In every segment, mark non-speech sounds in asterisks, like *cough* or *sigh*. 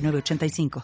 985.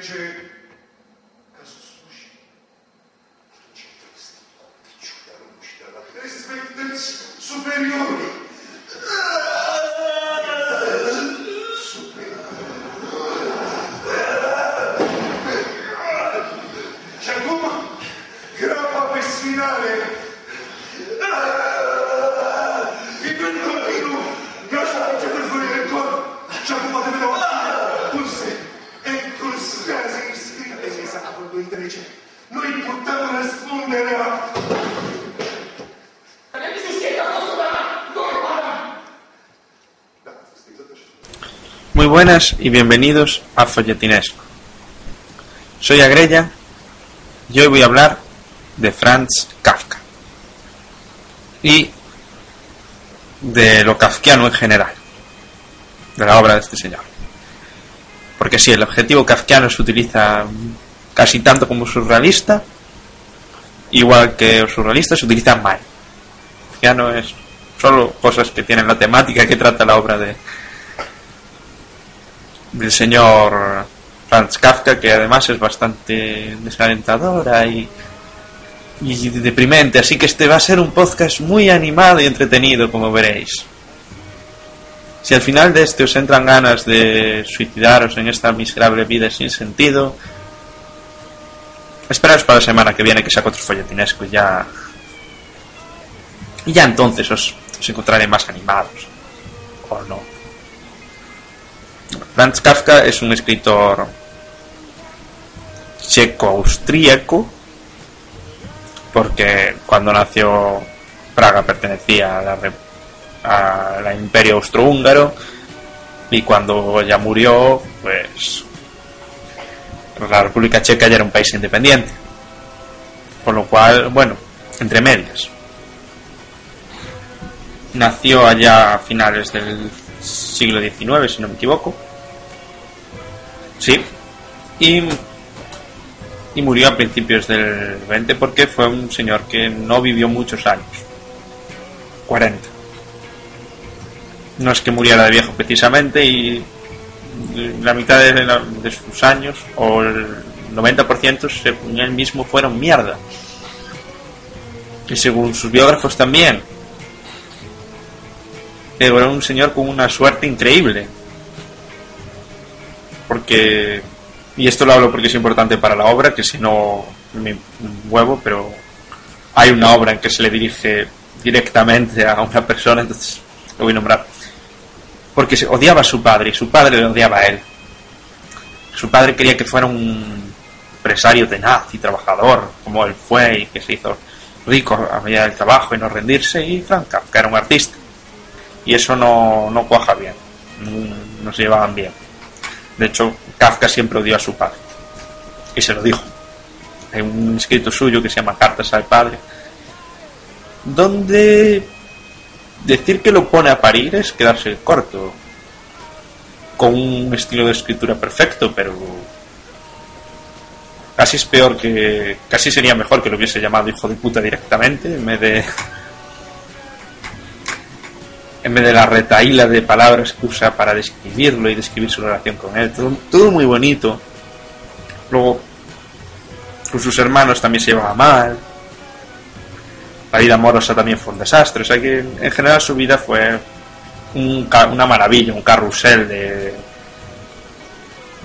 YouTube Muy buenas y bienvenidos a Folletinesco. Soy Agrella y hoy voy a hablar de Franz Kafka y de lo kafkiano en general, de la obra de este señor. Porque si el objetivo kafkiano se utiliza casi tanto como surrealista, igual que surrealista se utiliza mal. Kafkiano es solo cosas que tienen la temática que trata la obra de, del señor Franz Kafka, que además es bastante desalentadora y, y deprimente. Así que este va a ser un podcast muy animado y entretenido, como veréis. Si al final de este os entran ganas de suicidaros en esta miserable vida sin sentido, esperaos para la semana que viene que saco otro folletinesco y ya. Y ya entonces os, os encontraré más animados. O no. Franz Kafka es un escritor checo-austríaco, porque cuando nació Praga pertenecía a la, Imperio Austrohúngaro y cuando ya murió, pues la República Checa ya era un país independiente. Por lo cual, bueno, entre medias. Nació allá a finales del siglo XIX, si no me equivoco. Sí. Y, y murió a principios del 20 porque fue un señor que no vivió muchos años. 40. No es que muriera de viejo precisamente y la mitad de, la, de sus años o el 90% según él mismo fueron mierda. Y según sus biógrafos también. Pero era un señor con una suerte increíble. Porque, y esto lo hablo porque es importante para la obra, que si no me huevo, pero hay una obra en que se le dirige directamente a una persona, entonces lo voy a nombrar. Porque se odiaba a su padre y su padre le odiaba a él. Su padre quería que fuera un empresario tenaz y trabajador, como él fue, y que se hizo rico a medida del trabajo y no rendirse, y Frank Kafka era un artista. Y eso no, no cuaja bien, no se llevaban bien. De hecho, Kafka siempre odió a su padre. Y se lo dijo. Hay un escrito suyo que se llama Cartas al Padre, donde decir que lo pone a parir es quedarse corto. Con un estilo de escritura perfecto, pero casi es peor que. casi sería mejor que lo hubiese llamado hijo de puta directamente en vez de. En vez de la retaíla de palabras que usa para describirlo y describir su relación con él. Todo, muy bonito. Luego, con sus hermanos también se llevaba mal. La vida amorosa también fue un desastre. O sea que en general su vida fue un, una maravilla, un carrusel de,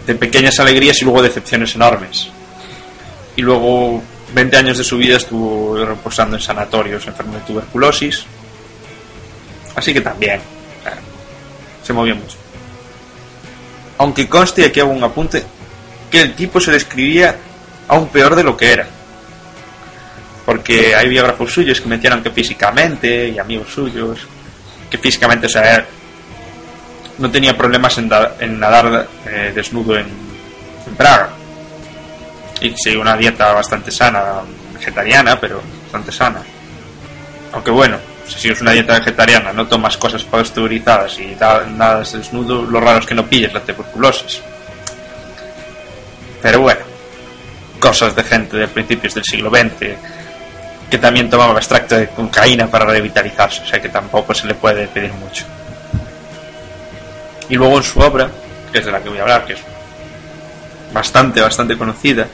de pequeñas alegrías y luego decepciones enormes. Y luego 20 años de su vida estuvo reposando en sanatorios enfermo de tuberculosis. Así que también se movió mucho. Aunque conste, aquí hago un apunte, que el tipo se describía aún peor de lo que era. Porque hay biógrafos suyos que mencionan que físicamente, y amigos suyos, que físicamente, o sea, no tenía problemas en, nadar eh, desnudo en, Praga. Y sí, una dieta bastante sana, vegetariana, pero bastante sana. Aunque bueno, si es una dieta vegetariana, no tomas cosas pasteurizadas y nada desnudo, lo raro es que no pilles la tuberculosis. Pero bueno, cosas de gente de principios del siglo XX que también tomaba extracto de cocaína para revitalizarse, o sea que tampoco se le puede pedir mucho. Y luego en su obra, que es de la que voy a hablar, que es bastante, bastante conocida,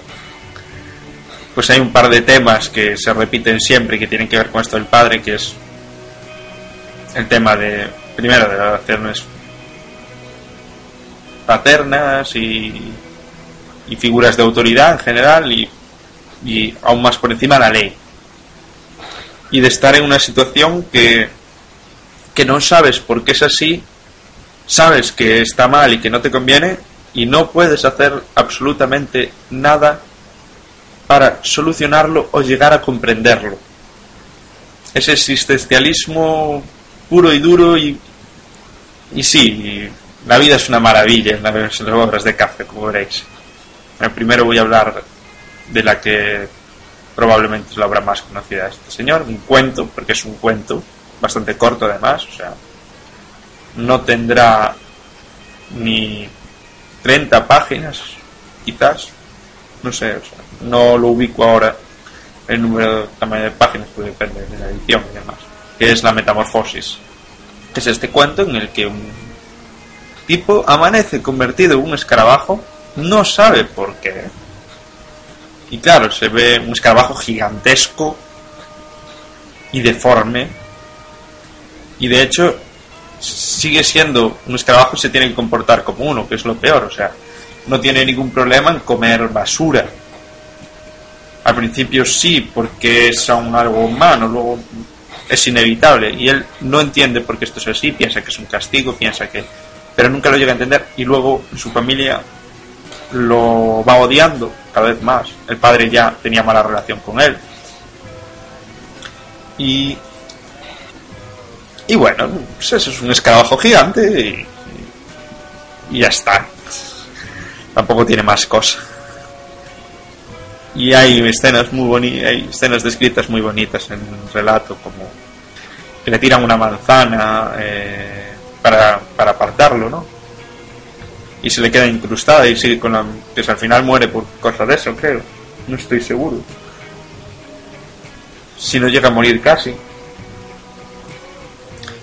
pues hay un par de temas que se repiten siempre y que tienen que ver con esto del padre, que es el tema de, primero, de relaciones paternas y, y figuras de autoridad en general y, y aún más por encima la ley. Y de estar en una situación que, que no sabes por qué es así sabes que está mal y que no te conviene y no puedes hacer absolutamente nada para solucionarlo o llegar a comprenderlo. Ese existencialismo puro y duro y, y sí, la vida es una maravilla en las, obras de Kafka, como veréis. primero voy a hablar de la que probablemente es la obra más conocida de este señor, un cuento, porque es un cuento bastante corto además, o sea, no tendrá ni 30 páginas, quizás, no sé, no lo ubico ahora el número tamaño de páginas, puede depende de la edición y demás, que es la metamorfosis. Es este cuento en el que un tipo amanece convertido en un escarabajo, no sabe por qué. Y claro, se ve un escarabajo gigantesco y deforme. Y de hecho, sigue siendo un escarabajo y se tiene que comportar como uno, que es lo peor. O sea, no tiene ningún problema en comer basura. Al principio sí, porque es aún algo humano, luego es inevitable. Y él no entiende por qué esto es así, piensa que es un castigo, piensa que... Pero nunca lo llega a entender y luego su familia lo va odiando cada vez más. El padre ya tenía mala relación con él. Y y bueno, pues eso es un escarabajo gigante y, ya está. Tampoco tiene más cosa. Y hay escenas muy bonitas, hay escenas descritas muy bonitas en el relato, como que le tiran una manzana eh, para, para apartarlo, ¿no? Y se le queda incrustada y sigue con la... que al final muere por cosas de eso, creo. No estoy seguro. Si no llega a morir casi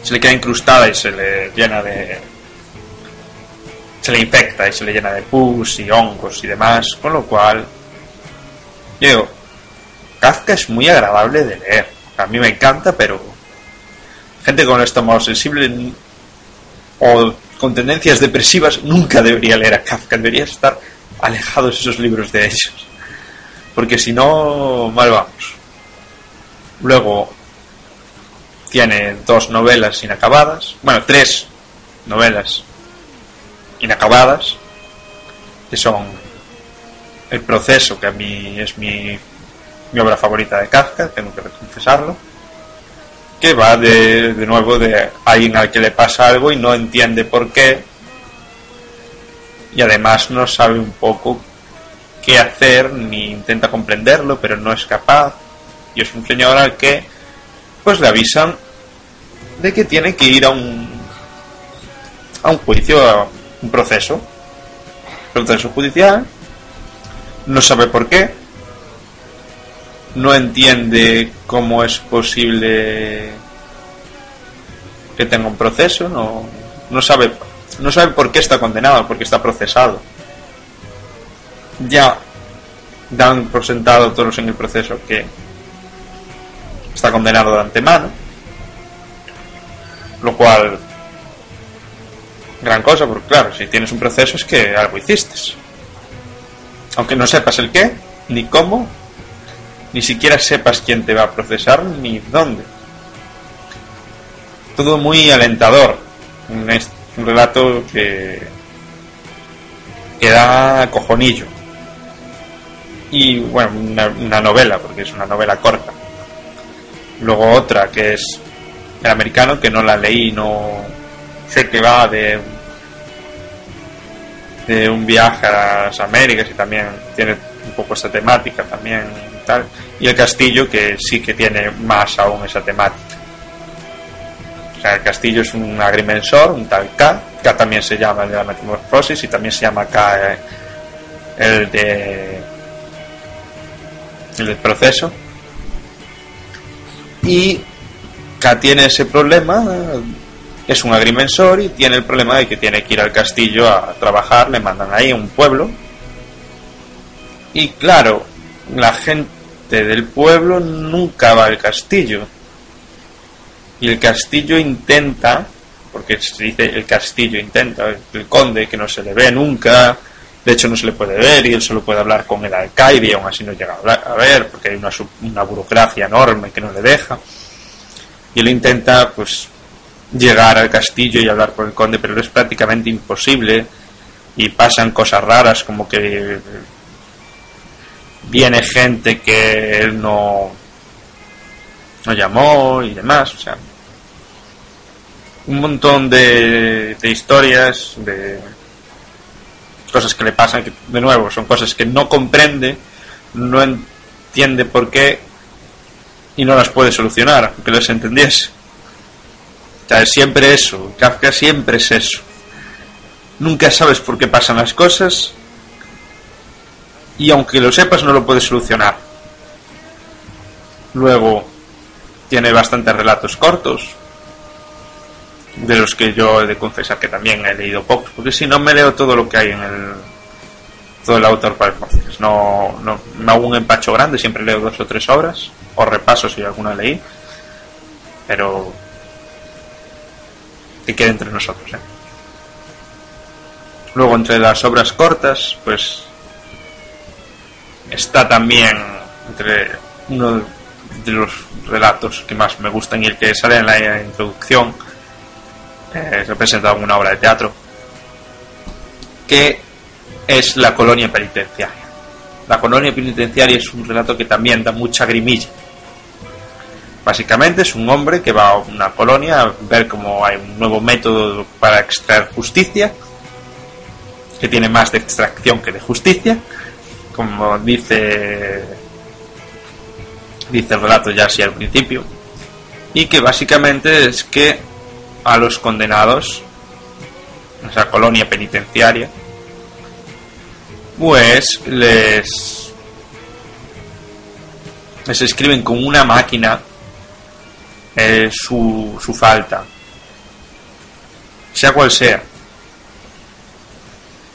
se le queda incrustada y se le llena de. se le infecta y se le llena de pus y hongos y demás, con lo cual. Digo, Kafka es muy agradable de leer. A mí me encanta, pero. gente con el estómago sensible o con tendencias depresivas nunca debería leer a Kafka, debería estar alejados esos libros de ellos. Porque si no, mal vamos. Luego, tiene dos novelas inacabadas, bueno, tres novelas inacabadas, que son El proceso, que a mí es mi, mi obra favorita de Kafka, tengo que confesarlo, que va de, de nuevo de alguien al que le pasa algo y no entiende por qué, y además no sabe un poco qué hacer, ni intenta comprenderlo, pero no es capaz, y es un señor al que pues le avisan de que tiene que ir a un a un juicio, a un proceso, proceso judicial, no sabe por qué, no entiende cómo es posible que tenga un proceso, no, no sabe no sabe por qué está condenado, por qué está procesado. Ya dan por sentado todos en el proceso que está condenado de antemano, lo cual gran cosa, porque claro, si tienes un proceso es que algo hiciste. Aunque no sepas el qué, ni cómo, ni siquiera sepas quién te va a procesar, ni dónde. Todo muy alentador. Un, relato que, que da cojonillo. Y bueno, una, una novela, porque es una novela corta. Luego otra que es el americano, que no la leí, no sé que va de de un viaje a las Américas y también tiene un poco esa temática también y el castillo que sí que tiene más aún esa temática. El castillo es un agrimensor un tal K. K también se llama el de la metamorfosis y también se llama K eh, el de el proceso. Y K tiene ese problema es un agrimensor y tiene el problema de que tiene que ir al castillo a trabajar, le mandan ahí a un pueblo. Y claro, la gente del pueblo nunca va al castillo. Y el castillo intenta, porque se dice el castillo intenta, el conde que no se le ve nunca, de hecho no se le puede ver y él solo puede hablar con el alcaide y aún así no llega a, ver porque hay una, una burocracia enorme que no le deja. Y él intenta pues llegar al castillo y hablar con el conde, pero es prácticamente imposible y pasan cosas raras como que viene gente que él no, no llamó y demás, o sea, un montón de, de historias, de cosas que le pasan, que de nuevo son cosas que no comprende, no entiende por qué y no las puede solucionar, aunque las entendiese siempre eso. Kafka siempre es eso. Nunca sabes por qué pasan las cosas y aunque lo sepas no lo puedes solucionar. Luego tiene bastantes relatos cortos, de los que yo he de confesar que también he leído pocos, porque si no me leo todo lo que hay en el todo el autor para el No, no me hago un empacho grande, siempre leo dos o tres obras, o repaso si alguna leí, pero que quede entre nosotros. ¿eh? Luego, entre las obras cortas, pues está también entre uno de los relatos que más me gustan y el que sale en la introducción, eh, representa una obra de teatro, que es La colonia penitenciaria. La colonia penitenciaria es un relato que también da mucha grimilla Básicamente es un hombre que va a una colonia a ver cómo hay un nuevo método para extraer justicia, que tiene más de extracción que de justicia, como dice dice el relato ya así al principio, y que básicamente es que a los condenados, esa colonia penitenciaria, pues les les escriben con una máquina eh, su, su falta, sea cual sea.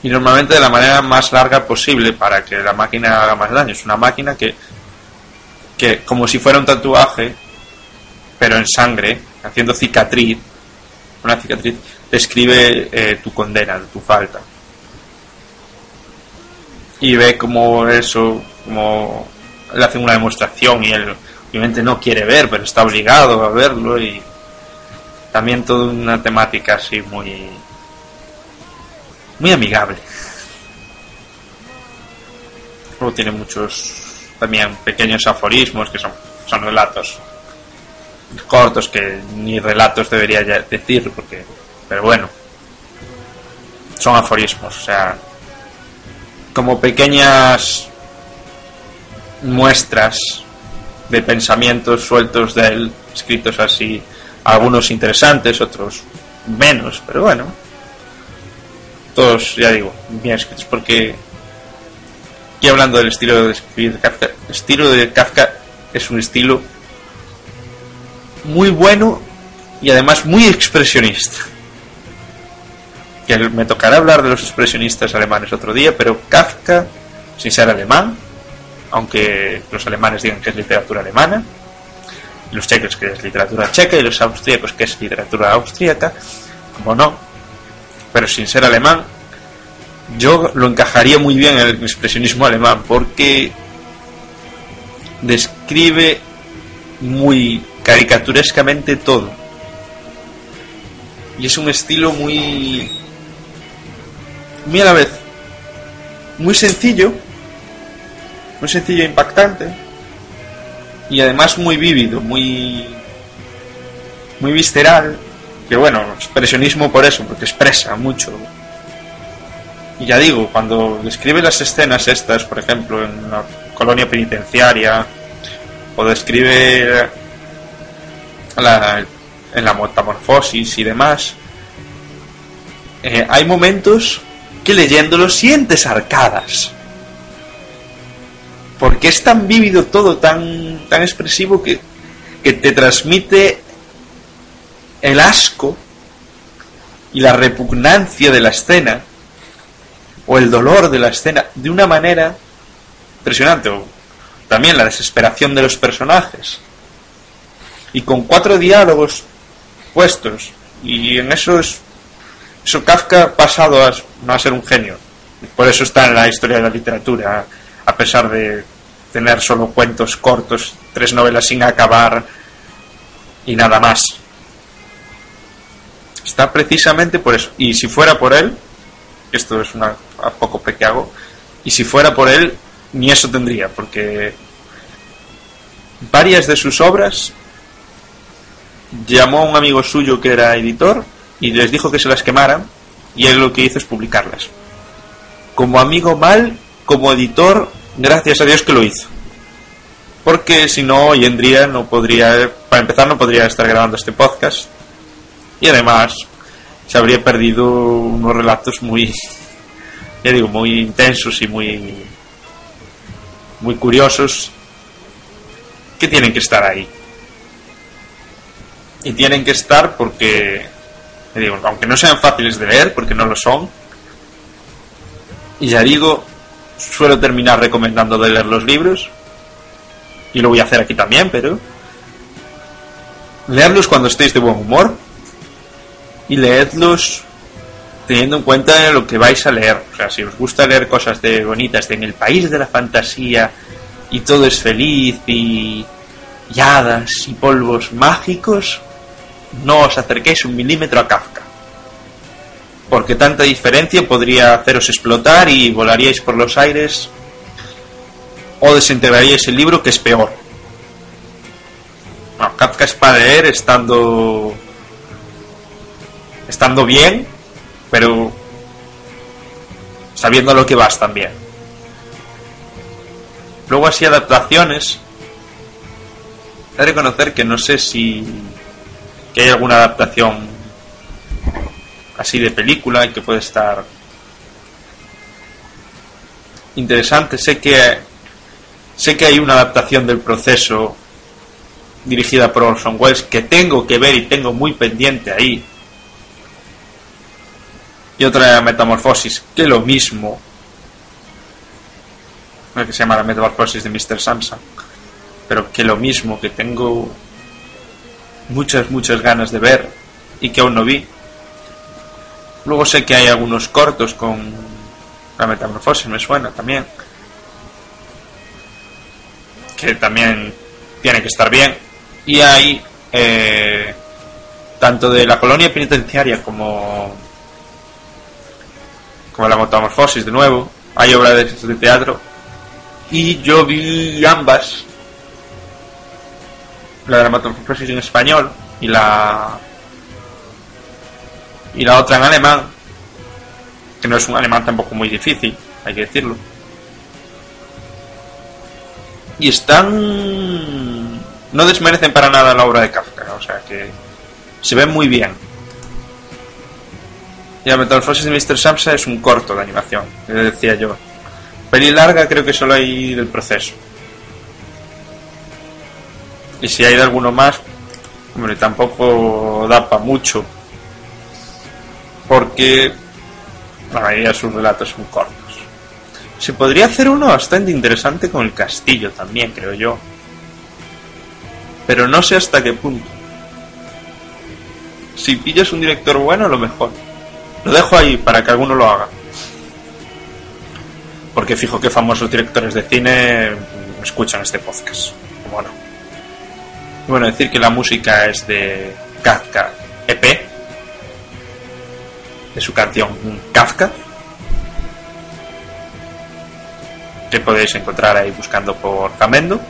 Y normalmente de la manera más larga posible para que la máquina haga más daño. Es una máquina que, que como si fuera un tatuaje, pero en sangre, haciendo cicatriz, una cicatriz, describe eh, tu condena, tu falta. Y ve como eso, como le hacen una demostración y él obviamente no quiere ver, pero está obligado a verlo y también toda una temática así muy muy amigable. Luego tiene muchos también pequeños aforismos que son, son relatos cortos que ni relatos debería decir porque pero bueno son aforismos o sea como pequeñas muestras de pensamientos sueltos de él, escritos así, algunos interesantes, otros menos, pero bueno, todos, ya digo, bien escritos, porque aquí hablando del estilo de de Kafka, el estilo de Kafka es un estilo muy bueno y además muy expresionista. Que me tocará hablar de los expresionistas alemanes otro día, pero Kafka, sin ser alemán, aunque los alemanes digan que es literatura alemana, los checos que es literatura checa y los austríacos que es literatura austríaca, como no, pero sin ser alemán, yo lo encajaría muy bien en el expresionismo alemán porque describe muy caricaturescamente todo. Y es un estilo muy... muy a la vez. Muy sencillo. Muy sencillo e impactante. Y además muy vívido, muy... muy visceral. Que bueno, expresionismo por eso, porque expresa mucho. Y ya digo, cuando describe las escenas estas, por ejemplo, en la colonia penitenciaria, o describe la, en la metamorfosis y demás, eh, hay momentos que leyéndolo sientes arcadas. Porque es tan vívido todo, tan, tan expresivo que, que te transmite el asco y la repugnancia de la escena o el dolor de la escena de una manera impresionante. O también la desesperación de los personajes. Y con cuatro diálogos puestos. Y en eso es. Eso Kafka pasado a, no a ser un genio. Por eso está en la historia de la literatura. A pesar de tener solo cuentos cortos, tres novelas sin acabar y nada más. Está precisamente por eso. Y si fuera por él, esto es una a poco que y si fuera por él, ni eso tendría, porque varias de sus obras llamó a un amigo suyo que era editor y les dijo que se las quemaran, y él lo que hizo es publicarlas. Como amigo mal, como editor, gracias a Dios que lo hizo. Porque si no, hoy en día no podría, para empezar, no podría estar grabando este podcast. Y además, se habría perdido unos relatos muy, *laughs* ya digo, muy intensos y muy, muy curiosos que tienen que estar ahí. Y tienen que estar porque, digo, aunque no sean fáciles de leer, porque no lo son, y ya digo, suelo terminar recomendando de leer los libros, y lo voy a hacer aquí también, pero leerlos cuando estéis de buen humor, y leedlos teniendo en cuenta lo que vais a leer. O sea, si os gusta leer cosas de bonitas de en el país de la fantasía y todo es feliz y, y hadas y polvos mágicos, no os acerquéis un milímetro a Kafka. Porque tanta diferencia podría haceros explotar y volaríais por los aires o desintegraríais el libro que es peor. Kafka es para leer estando estando bien pero sabiendo lo que vas también. Luego así adaptaciones. He de reconocer que no sé si que hay alguna adaptación así de película que puede estar interesante. Sé que sé que hay una adaptación del proceso dirigida por Orson Welles que tengo que ver y tengo muy pendiente ahí y otra Metamorfosis, que lo mismo. Que se llama la Metamorfosis de Mr. Samsung, pero que lo mismo, que tengo muchas, muchas ganas de ver y que aún no vi. Luego sé que hay algunos cortos con la Metamorfosis, me suena también. Que también tiene que estar bien. Y hay eh, tanto de la colonia penitenciaria como como la metamorfosis de nuevo, hay obras de, de teatro, y yo vi ambas, la de la metamorfosis en español y la y la otra en alemán, que no es un alemán tampoco muy difícil, hay que decirlo. Y están no desmerecen para nada la obra de Kafka, o sea que se ven muy bien. Y la metamorfosis de Mr. Samsa es un corto de animación, que decía yo. Peli larga creo que solo hay del proceso. Y si hay de alguno más, hombre, tampoco da para mucho. Porque la mayoría de sus relatos son cortos. Se podría hacer uno bastante interesante con el castillo también, creo yo. Pero no sé hasta qué punto. Si pillas un director bueno, lo mejor Lo dejo ahí para que alguno lo haga. Porque fijo que famosos directores de cine escuchan este podcast. Bueno. Bueno, decir que la música es de Kafka EP, de su canción Kafka, que podéis encontrar ahí buscando por Jamendo.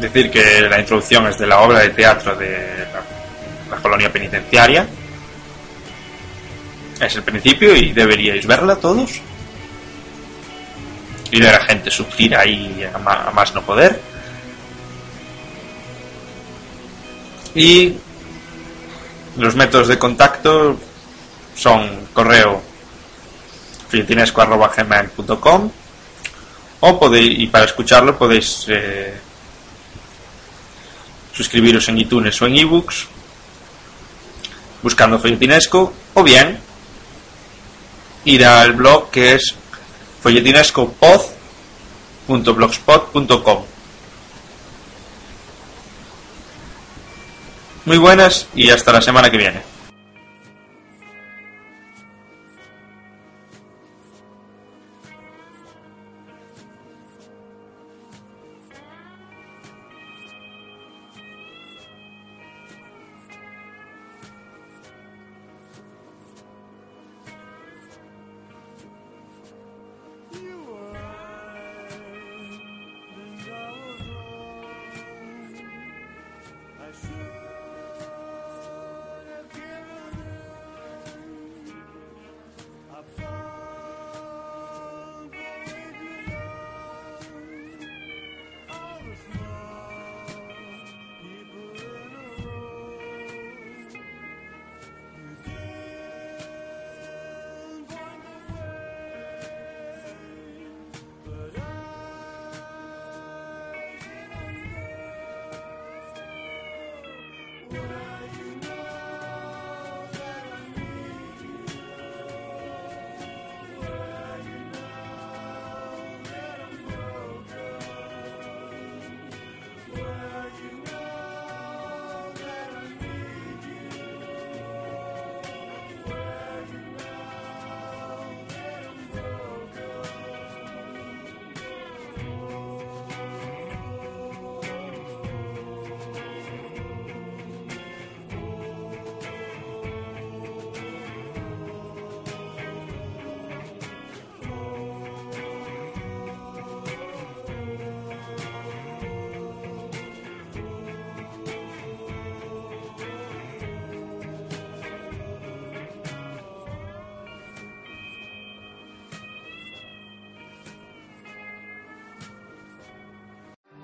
Decir que la introducción es de la obra de teatro de la, colonia penitenciaria. Es el principio y deberíais verla todos. Y ver a gente sufrir ahí a más no poder. Y los métodos de contacto son correo filipinesco.gmail.com o podéis, y para escucharlo podéis eh, suscribiros en iTunes o en ebooks buscando Folletinesco o bien ir al blog que es folletinescopod.blogspot.com Muy buenas y hasta la semana que viene.